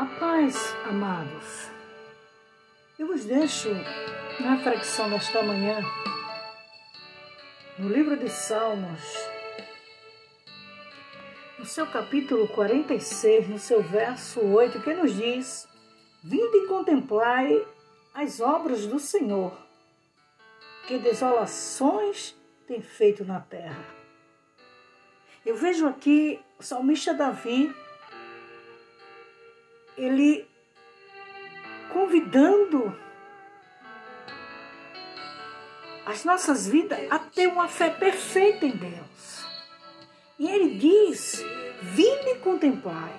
A paz, amados. Eu vos deixo na fracção desta manhã, no livro de Salmos, no seu capítulo 46, no seu verso 8, que nos diz: Vinde e contemplai as obras do Senhor, que desolações tem feito na terra. Eu vejo aqui o salmista Davi ele convidando as nossas vidas a ter uma fé perfeita em Deus. E ele diz: Vinde contemplar.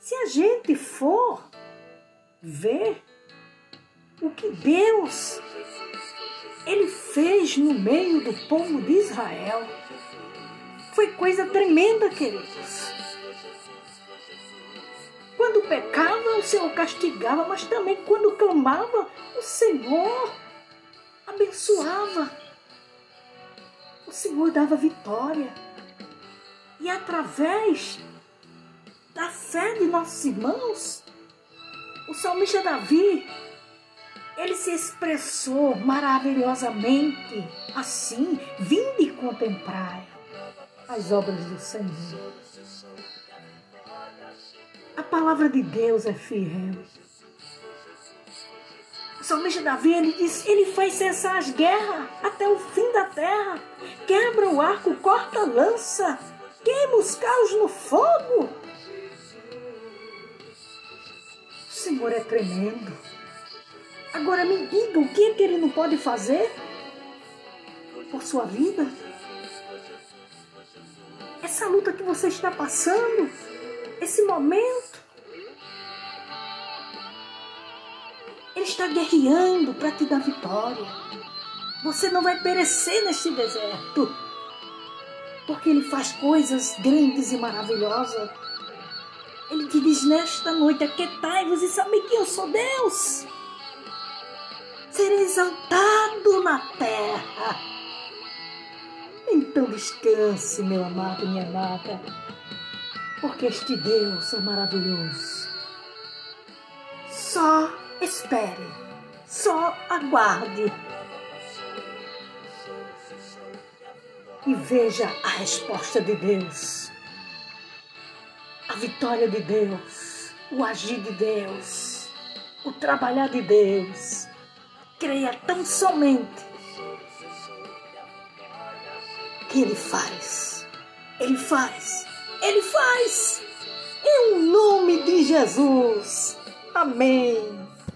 Se a gente for ver o que Deus ele fez no meio do povo de Israel, foi coisa tremenda, queridos. Quando pecava, o Senhor castigava, mas também quando clamava, o Senhor abençoava. O Senhor dava vitória. E através da fé de nossos irmãos, o salmista Davi, ele se expressou maravilhosamente assim: vinde contemplar as obras do Senhor. A palavra de Deus é fiel. O salmista Davi, ele diz, ele faz cessar as guerras até o fim da terra. Quebra o arco, corta a lança, queima os carros no fogo. O Senhor é tremendo. Agora me diga, o que é que ele não pode fazer por sua vida? Essa luta que você está passando, esse momento. Ele está guerreando para te dar vitória. Você não vai perecer neste deserto. Porque Ele faz coisas grandes e maravilhosas. Ele te diz nesta noite: Aquietai-vos e sabe que eu sou Deus. Serei exaltado na terra. Então descanse, meu amado, minha amada porque este Deus é maravilhoso. Só espere, só aguarde e veja a resposta de Deus, a vitória de Deus, o agir de Deus, o trabalhar de Deus. Creia tão somente que Ele faz, Ele faz ele faz. Em nome de Jesus. Amém.